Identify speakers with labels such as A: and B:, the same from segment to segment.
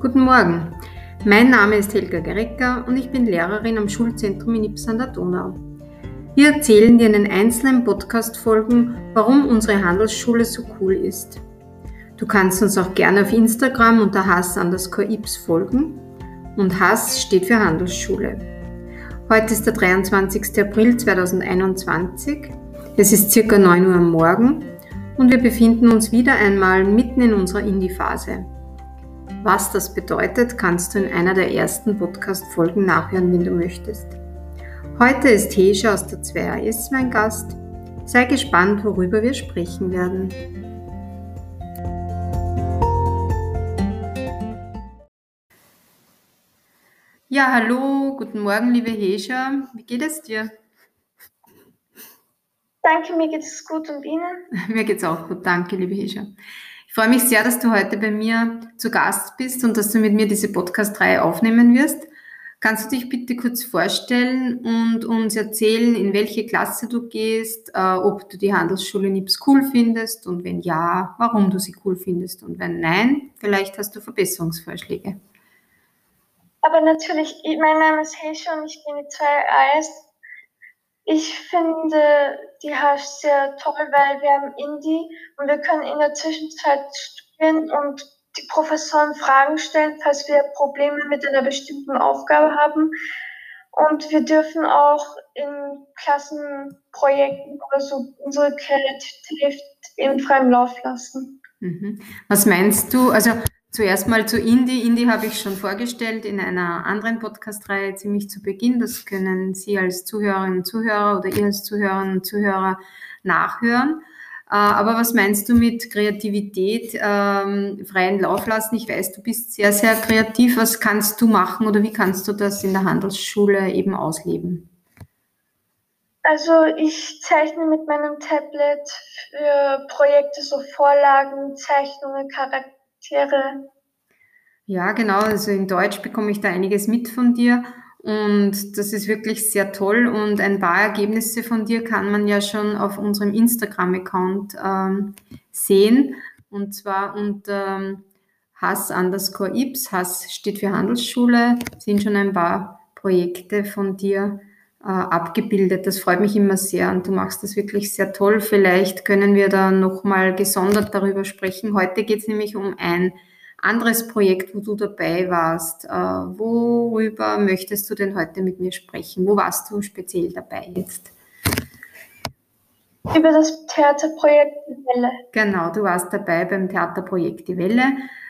A: Guten Morgen. Mein Name ist Helga Gerecker und ich bin Lehrerin am Schulzentrum in Ips an der Donau. Wir erzählen dir in den einzelnen Podcast-Folgen, warum unsere Handelsschule so cool ist. Du kannst uns auch gerne auf Instagram unter Hass underscore Ips folgen und Hass steht für Handelsschule. Heute ist der 23. April 2021. Es ist circa 9 Uhr am Morgen und wir befinden uns wieder einmal mitten in unserer Indie-Phase. Was das bedeutet, kannst du in einer der ersten Podcast-Folgen nachhören, wenn du möchtest. Heute ist Hesha aus der 2AS mein Gast. Sei gespannt, worüber wir sprechen werden. Ja, hallo, guten Morgen, liebe Hesha. Wie geht es dir?
B: Danke, mir geht es gut und Ihnen?
A: Mir geht es auch gut, danke, liebe Hesha. Ich freue mich sehr, dass du heute bei mir zu Gast bist und dass du mit mir diese Podcast-Reihe aufnehmen wirst. Kannst du dich bitte kurz vorstellen und uns erzählen, in welche Klasse du gehst, äh, ob du die Handelsschule NIPS cool findest und wenn ja, warum du sie cool findest und wenn nein, vielleicht hast du Verbesserungsvorschläge.
B: Aber natürlich, mein Name ist Hesha und ich gehe mit zwei AS ich finde die Hash sehr toll, weil wir haben Indie und wir können in der Zwischenzeit studieren und die Professoren Fragen stellen, falls wir Probleme mit einer bestimmten Aufgabe haben. Und wir dürfen auch in Klassenprojekten oder so unsere Kreativität in freiem Lauf lassen.
A: Mhm. Was meinst du? Also Zuerst mal zu Indie. Indie habe ich schon vorgestellt in einer anderen Podcast-Reihe ziemlich zu Beginn. Das können Sie als Zuhörerinnen und Zuhörer oder ihr als Zuhörerinnen und Zuhörer nachhören. Äh, aber was meinst du mit Kreativität, ähm, freien Lauf lassen? Ich weiß, du bist sehr, sehr kreativ. Was kannst du machen oder wie kannst du das in der Handelsschule eben ausleben?
B: Also ich zeichne mit meinem Tablet für Projekte so Vorlagen, Zeichnungen, Charaktere Tiere.
A: Ja, genau. Also in Deutsch bekomme ich da einiges mit von dir. Und das ist wirklich sehr toll. Und ein paar Ergebnisse von dir kann man ja schon auf unserem Instagram-Account ähm, sehen. Und zwar unter ähm, Hass underscore Ips. Hass steht für Handelsschule. Sind schon ein paar Projekte von dir abgebildet. Das freut mich immer sehr und du machst das wirklich sehr toll. Vielleicht können wir da nochmal gesondert darüber sprechen. Heute geht es nämlich um ein anderes Projekt, wo du dabei warst. Äh, worüber möchtest du denn heute mit mir sprechen? Wo warst du speziell dabei jetzt?
B: Über das Theaterprojekt Die Welle.
A: Genau, du warst dabei beim Theaterprojekt Die Welle.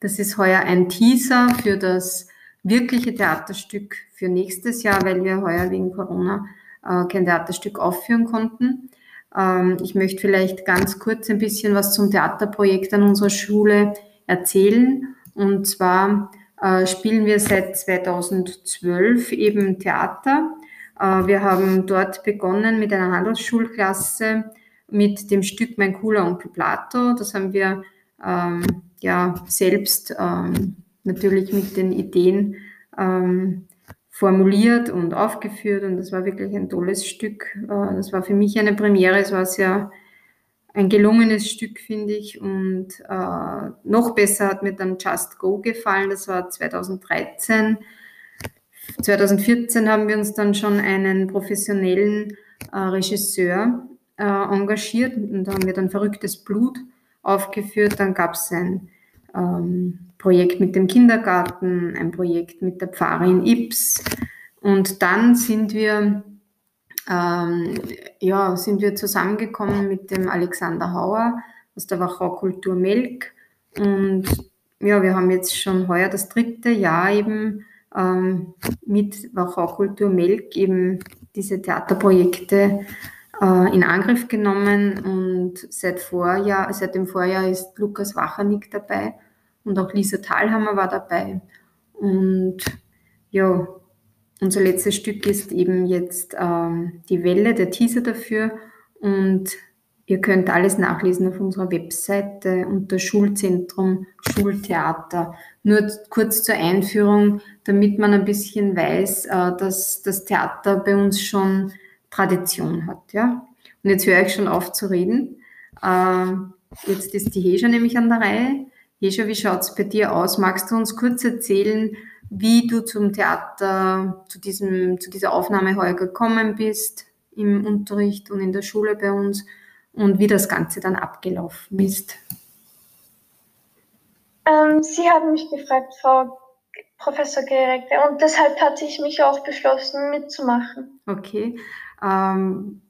A: Das ist heuer ein Teaser für das wirkliche Theaterstück für nächstes Jahr, weil wir heuer wegen Corona äh, kein Theaterstück aufführen konnten. Ähm, ich möchte vielleicht ganz kurz ein bisschen was zum Theaterprojekt an unserer Schule erzählen. Und zwar äh, spielen wir seit 2012 eben Theater. Äh, wir haben dort begonnen mit einer Handelsschulklasse mit dem Stück Mein cooler Onkel Plato. Das haben wir ähm, ja selbst ähm, natürlich mit den Ideen ähm, formuliert und aufgeführt und das war wirklich ein tolles Stück. Äh, das war für mich eine Premiere, es war sehr ein gelungenes Stück, finde ich. Und äh, noch besser hat mir dann Just Go gefallen, das war 2013. 2014 haben wir uns dann schon einen professionellen äh, Regisseur äh, engagiert und da haben wir dann Verrücktes Blut aufgeführt. Dann gab es ein ähm, Projekt mit dem Kindergarten, ein Projekt mit der Pfarrerin Ips. Und dann sind wir, ähm, ja, sind wir zusammengekommen mit dem Alexander Hauer aus der Wachau Kultur Melk. Und ja, wir haben jetzt schon heuer das dritte Jahr eben ähm, mit Wachau Kultur Melk eben diese Theaterprojekte äh, in Angriff genommen und seit Vorjahr, seit dem Vorjahr ist Lukas Wachernick dabei und auch Lisa Thalhammer war dabei. Und ja, unser letztes Stück ist eben jetzt ähm, die Welle, der Teaser dafür. Und ihr könnt alles nachlesen auf unserer Webseite unter Schulzentrum Schultheater. Nur kurz zur Einführung, damit man ein bisschen weiß, äh, dass das Theater bei uns schon Tradition hat. Ja? Und jetzt höre ich schon auf zu reden. Äh, jetzt ist die Hesha nämlich an der Reihe. Hescha, wie schaut es bei dir aus? Magst du uns kurz erzählen, wie du zum Theater, zu, diesem, zu dieser Aufnahme heuer gekommen bist, im Unterricht und in der Schule bei uns und wie das Ganze dann abgelaufen ist?
B: Ähm, Sie haben mich gefragt, Frau Professor Geregte, und deshalb hatte ich mich auch beschlossen, mitzumachen.
A: Okay. Ähm,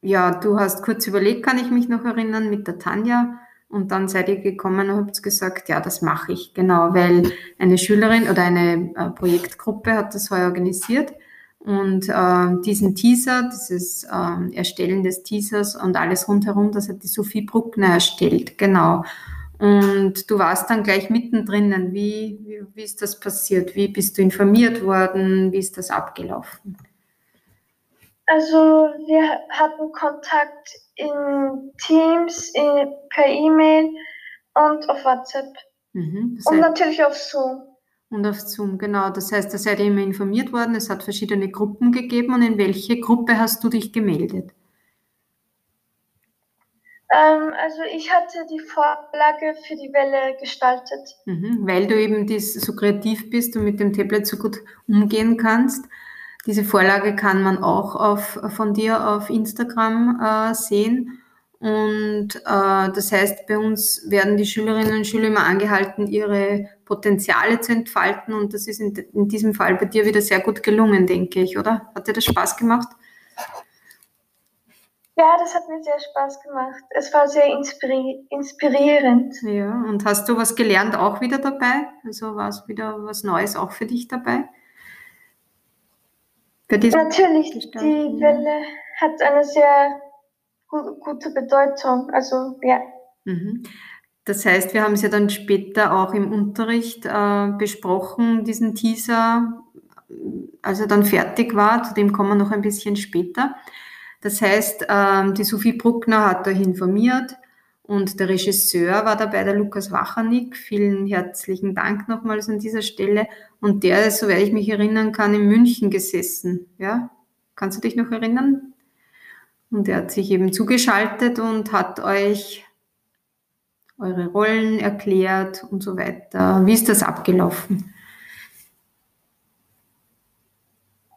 A: ja, du hast kurz überlegt, kann ich mich noch erinnern, mit der Tanja. Und dann seid ihr gekommen und habt gesagt, ja, das mache ich, genau, weil eine Schülerin oder eine äh, Projektgruppe hat das heuer organisiert. Und äh, diesen Teaser, dieses äh, Erstellen des Teasers und alles rundherum, das hat die Sophie Bruckner erstellt, genau. Und du warst dann gleich mittendrin. Wie, wie, wie ist das passiert? Wie bist du informiert worden? Wie ist das abgelaufen?
B: Also wir hatten Kontakt in Teams, in, per E-Mail und auf WhatsApp. Mhm, und natürlich auf Zoom.
A: Und auf Zoom, genau. Das heißt, da seid ihr immer informiert worden. Es hat verschiedene Gruppen gegeben. Und in welche Gruppe hast du dich gemeldet?
B: Ähm, also ich hatte die Vorlage für die Welle gestaltet.
A: Mhm, weil du eben dies so kreativ bist und mit dem Tablet so gut umgehen kannst. Diese Vorlage kann man auch auf, von dir auf Instagram äh, sehen. Und äh, das heißt, bei uns werden die Schülerinnen und Schüler immer angehalten, ihre Potenziale zu entfalten. Und das ist in, in diesem Fall bei dir wieder sehr gut gelungen, denke ich, oder? Hat dir das Spaß gemacht?
B: Ja, das hat mir sehr Spaß gemacht. Es war sehr inspiri inspirierend.
A: Ja, und hast du was gelernt auch wieder dabei? Also war es wieder was Neues auch für dich dabei?
B: Natürlich, die Welle hat eine sehr gu gute Bedeutung. Also ja.
A: Mhm. Das heißt, wir haben es ja dann später auch im Unterricht äh, besprochen, diesen Teaser, als er dann fertig war. Zu dem kommen wir noch ein bisschen später. Das heißt, ähm, die Sophie Bruckner hat euch informiert und der Regisseur war dabei, der Lukas Wachernick. Vielen herzlichen Dank nochmals an dieser Stelle. Und der ist, soweit ich mich erinnern kann, in München gesessen. Ja? Kannst du dich noch erinnern? Und er hat sich eben zugeschaltet und hat euch eure Rollen erklärt und so weiter. Wie ist das abgelaufen?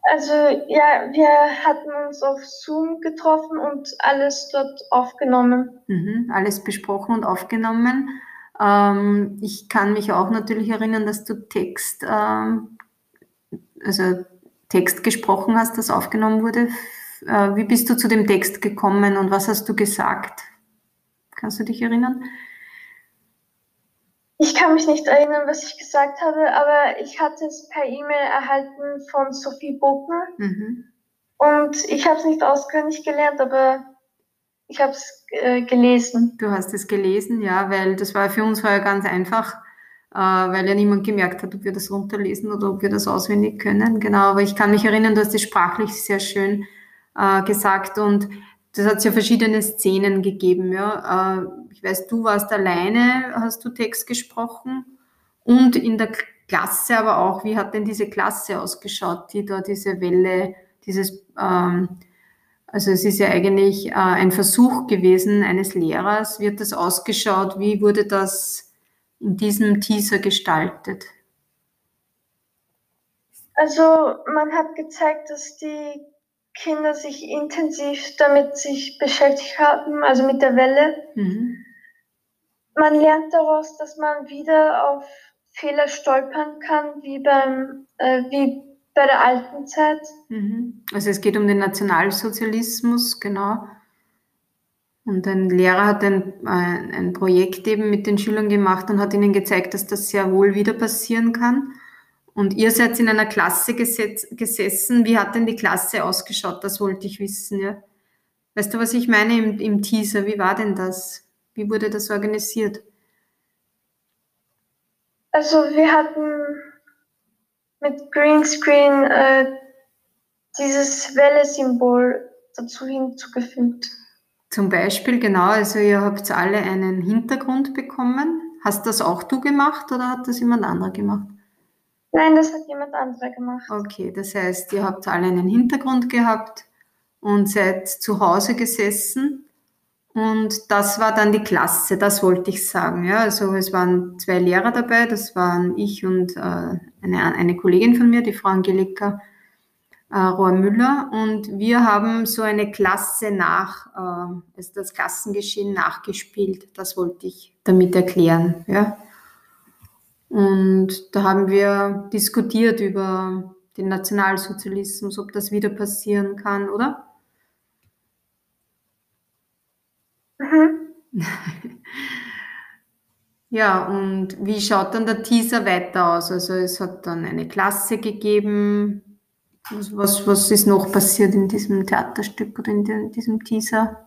B: Also ja, wir hatten uns auf Zoom getroffen und alles dort aufgenommen.
A: Mhm, alles besprochen und aufgenommen. Ähm, ich kann mich auch natürlich erinnern, dass du Text, ähm, also Text gesprochen hast, das aufgenommen wurde. Äh, wie bist du zu dem Text gekommen und was hast du gesagt? Kannst du dich erinnern?
B: Ich kann mich nicht erinnern, was ich gesagt habe, aber ich hatte es per E-Mail erhalten von Sophie Boken. Mhm. Und ich habe es nicht auswendig gelernt, aber ich habe es äh, gelesen.
A: Du hast es gelesen, ja, weil das war für uns vorher ganz einfach, äh, weil ja niemand gemerkt hat, ob wir das runterlesen oder ob wir das auswendig können. Genau, aber ich kann mich erinnern, du hast es sprachlich sehr schön äh, gesagt und das hat ja verschiedene Szenen gegeben. Ja. Äh, ich weiß, du warst alleine, hast du Text gesprochen und in der Klasse aber auch. Wie hat denn diese Klasse ausgeschaut, die da diese Welle, dieses, ähm, also es ist ja eigentlich äh, ein Versuch gewesen eines Lehrers. Hat das ausgeschaut? Wie wurde das in diesem Teaser gestaltet?
B: Also man hat gezeigt, dass die Kinder sich intensiv damit sich beschäftigt haben, also mit der Welle. Mhm. Man lernt daraus, dass man wieder auf Fehler stolpern kann, wie beim äh, wie bei der alten Zeit.
A: Mhm. Also es geht um den Nationalsozialismus, genau. Und ein Lehrer hat ein, ein, ein Projekt eben mit den Schülern gemacht und hat ihnen gezeigt, dass das sehr wohl wieder passieren kann. Und ihr seid in einer Klasse gesessen. Wie hat denn die Klasse ausgeschaut? Das wollte ich wissen. Ja. Weißt du, was ich meine im, im Teaser? Wie war denn das? Wie wurde das organisiert?
B: Also wir hatten mit Greenscreen äh, dieses Welle-Symbol dazu hinzugefügt.
A: Zum Beispiel, genau, also ihr habt alle einen Hintergrund bekommen. Hast das auch du gemacht oder hat das jemand anderer gemacht?
B: Nein, das hat jemand anderer gemacht.
A: Okay, das heißt, ihr habt alle einen Hintergrund gehabt und seid zu Hause gesessen Und das war dann die Klasse, das wollte ich sagen. Ja, also es waren zwei Lehrer dabei, das waren ich und äh, eine, eine Kollegin von mir, die Frau Angelika äh, Rohr-Müller. Und wir haben so eine Klasse nach, äh, also das Klassengeschehen nachgespielt. Das wollte ich damit erklären. Ja. Und da haben wir diskutiert über den Nationalsozialismus, ob das wieder passieren kann, oder? Mhm. Ja, und wie schaut dann der Teaser weiter aus? Also es hat dann eine Klasse gegeben. Was, was, was ist noch passiert in diesem Theaterstück oder in, in diesem Teaser?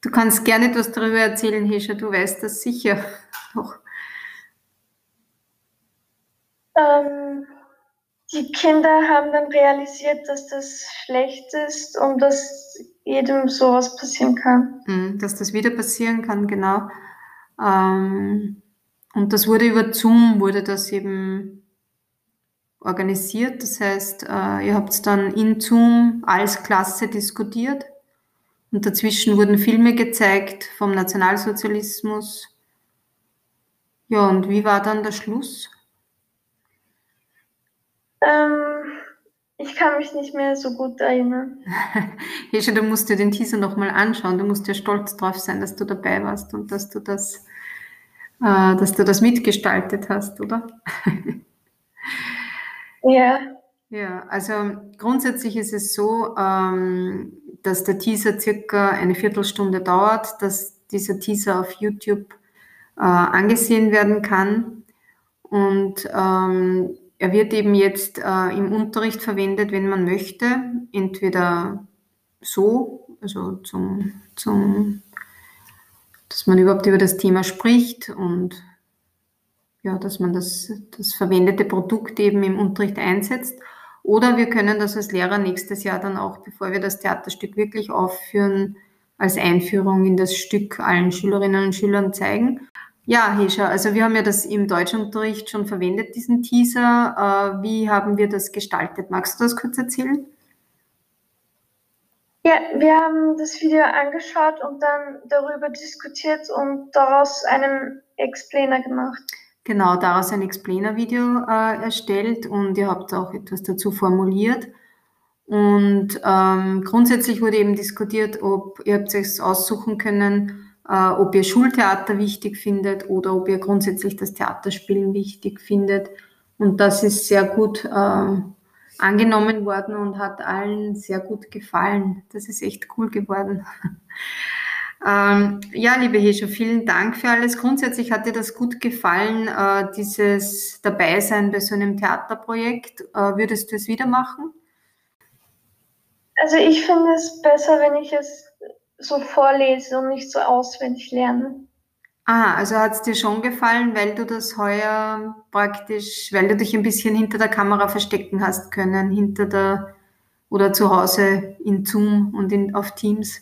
A: Du kannst gerne etwas darüber erzählen, Hesha, du weißt das sicher noch.
B: Ähm, die Kinder haben dann realisiert, dass das schlecht ist und dass jedem sowas passieren kann.
A: Mhm, dass das wieder passieren kann, genau. Ähm, und das wurde über Zoom, wurde das eben organisiert. Das heißt, äh, ihr habt dann in Zoom als Klasse diskutiert und dazwischen wurden Filme gezeigt vom Nationalsozialismus. Ja, und wie war dann der Schluss?
B: Ähm, ich kann mich nicht mehr so gut erinnern.
A: Hesche, du musst dir den Teaser nochmal anschauen. Du musst ja stolz drauf sein, dass du dabei warst und dass du das, äh, dass du das mitgestaltet hast, oder?
B: ja.
A: Ja, also grundsätzlich ist es so, ähm, dass der Teaser circa eine Viertelstunde dauert, dass dieser Teaser auf YouTube äh, angesehen werden kann. Und ähm, er wird eben jetzt äh, im Unterricht verwendet, wenn man möchte, entweder so, also zum, zum, dass man überhaupt über das Thema spricht und ja, dass man das, das verwendete Produkt eben im Unterricht einsetzt. Oder wir können das als Lehrer nächstes Jahr dann auch, bevor wir das Theaterstück wirklich aufführen, als Einführung in das Stück allen Schülerinnen und Schülern zeigen. Ja, Hesha, also wir haben ja das im Deutschunterricht schon verwendet, diesen Teaser. Äh, wie haben wir das gestaltet? Magst du das kurz erzählen?
B: Ja, wir haben das Video angeschaut und dann darüber diskutiert und daraus einen Explainer gemacht.
A: Genau, daraus ein Explainer-Video äh, erstellt und ihr habt auch etwas dazu formuliert. Und ähm, grundsätzlich wurde eben diskutiert, ob ihr habt es aussuchen können, äh, ob ihr Schultheater wichtig findet oder ob ihr grundsätzlich das Theaterspielen wichtig findet. Und das ist sehr gut äh, angenommen worden und hat allen sehr gut gefallen. Das ist echt cool geworden. ähm, ja, liebe Hescher, vielen Dank für alles. Grundsätzlich hat dir das gut gefallen, äh, dieses Dabeisein bei so einem Theaterprojekt. Äh, würdest du es wieder machen?
B: Also ich finde es besser, wenn ich es so vorlese und nicht so auswendig lerne.
A: Ah, also hat es dir schon gefallen, weil du das heuer praktisch, weil du dich ein bisschen hinter der Kamera verstecken hast können, hinter der oder zu Hause in Zoom und in, auf Teams.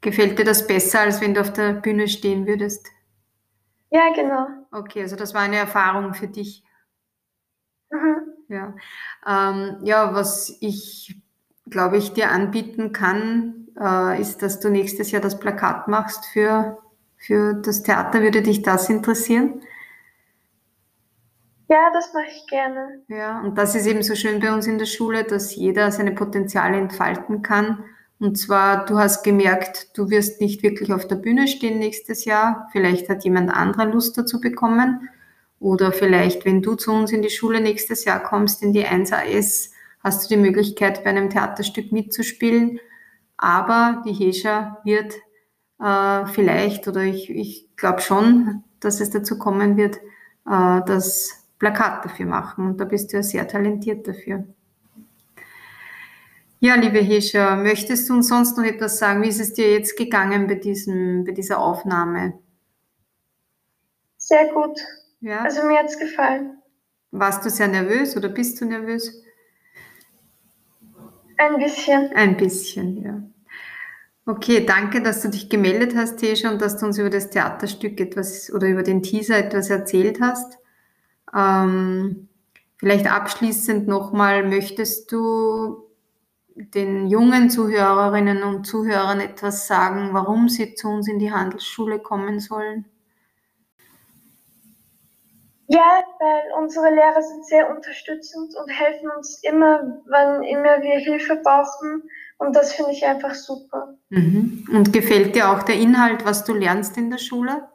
A: Gefällt dir das besser, als wenn du auf der Bühne stehen würdest?
B: Ja, genau.
A: Okay, also das war eine Erfahrung für dich.
B: Mhm.
A: Ja. Ähm, ja, was ich glaube ich dir anbieten kann, äh, ist, dass du nächstes Jahr das Plakat machst für, für das Theater. Würde dich das interessieren?
B: Ja, das mache ich gerne.
A: Ja, und das ist eben so schön bei uns in der Schule, dass jeder seine Potenziale entfalten kann. Und zwar, du hast gemerkt, du wirst nicht wirklich auf der Bühne stehen nächstes Jahr. Vielleicht hat jemand anderer Lust dazu bekommen. Oder vielleicht, wenn du zu uns in die Schule nächstes Jahr kommst, in die 1AS, hast du die Möglichkeit, bei einem Theaterstück mitzuspielen. Aber die Hescha wird äh, vielleicht, oder ich, ich glaube schon, dass es dazu kommen wird, äh, das Plakat dafür machen. Und da bist du ja sehr talentiert dafür. Ja, liebe Hescha, möchtest du uns sonst noch etwas sagen? Wie ist es dir jetzt gegangen bei, diesem, bei dieser Aufnahme?
B: Sehr gut. Ja? Also mir hat es gefallen.
A: Warst du sehr nervös oder bist du nervös?
B: Ein bisschen.
A: Ein bisschen, ja. Okay, danke, dass du dich gemeldet hast, Tesha, und dass du uns über das Theaterstück etwas oder über den Teaser etwas erzählt hast. Ähm, vielleicht abschließend nochmal, möchtest du den jungen Zuhörerinnen und Zuhörern etwas sagen, warum sie zu uns in die Handelsschule kommen sollen?
B: Ja, weil unsere Lehrer sind sehr unterstützend und helfen uns immer, wann immer wir Hilfe brauchen. Und das finde ich einfach super.
A: Mhm. Und gefällt dir auch der Inhalt, was du lernst in der Schule?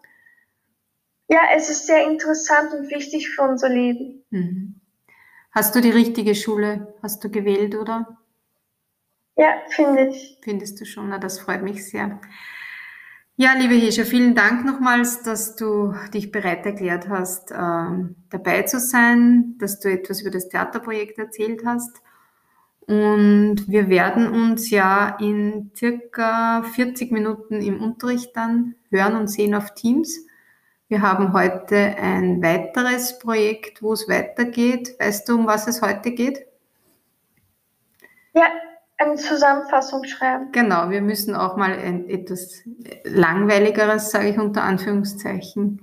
B: Ja, es ist sehr interessant und wichtig für unser Leben.
A: Mhm. Hast du die richtige Schule? Hast du gewählt, oder?
B: Ja, finde ich.
A: Findest du schon? Na, das freut mich sehr. Ja, liebe Hescha, vielen Dank nochmals, dass du dich bereit erklärt hast, äh, dabei zu sein, dass du etwas über das Theaterprojekt erzählt hast. Und wir werden uns ja in circa 40 Minuten im Unterricht dann hören und sehen auf Teams. Wir haben heute ein weiteres Projekt, wo es weitergeht. Weißt du, um was es heute geht?
B: Ja, eine Zusammenfassung schreiben.
A: Genau, wir müssen auch mal etwas Langweiligeres, sage ich unter Anführungszeichen,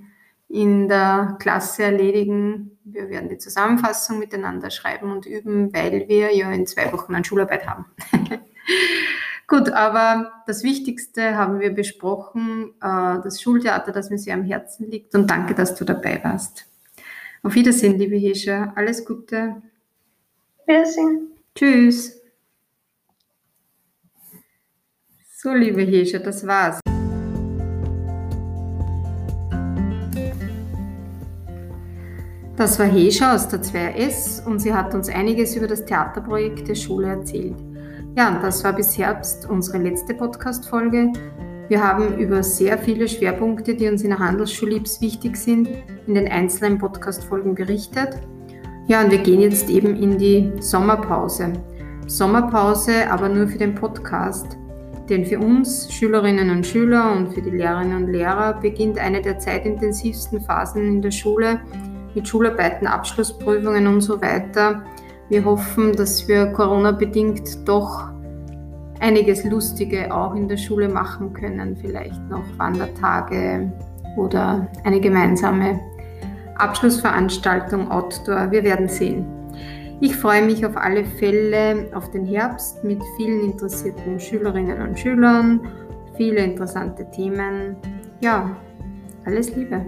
A: in der Klasse erledigen. Wir werden die Zusammenfassung miteinander schreiben und üben, weil wir ja in zwei Wochen eine Schularbeit haben. Gut, aber das Wichtigste haben wir besprochen, äh, das Schultheater, das mir sehr am Herzen liegt. Und danke, dass du dabei warst. Auf Wiedersehen, liebe Hescha. Alles Gute.
B: Wiedersehen.
A: Tschüss. So, liebe Hesche, das war's. Das war Hescha aus der 2S und sie hat uns einiges über das Theaterprojekt der Schule erzählt. Ja, und das war bis Herbst unsere letzte Podcast-Folge. Wir haben über sehr viele Schwerpunkte, die uns in der Handelsschule wichtig sind, in den einzelnen Podcast-Folgen berichtet. Ja, und wir gehen jetzt eben in die Sommerpause. Sommerpause, aber nur für den Podcast. Denn für uns Schülerinnen und Schüler und für die Lehrerinnen und Lehrer beginnt eine der zeitintensivsten Phasen in der Schule mit Schularbeiten, Abschlussprüfungen und so weiter. Wir hoffen, dass wir Corona-bedingt doch einiges Lustige auch in der Schule machen können, vielleicht noch Wandertage oder eine gemeinsame Abschlussveranstaltung Outdoor. Wir werden sehen. Ich freue mich auf alle Fälle auf den Herbst mit vielen interessierten Schülerinnen und Schülern, viele interessante Themen. Ja, alles Liebe.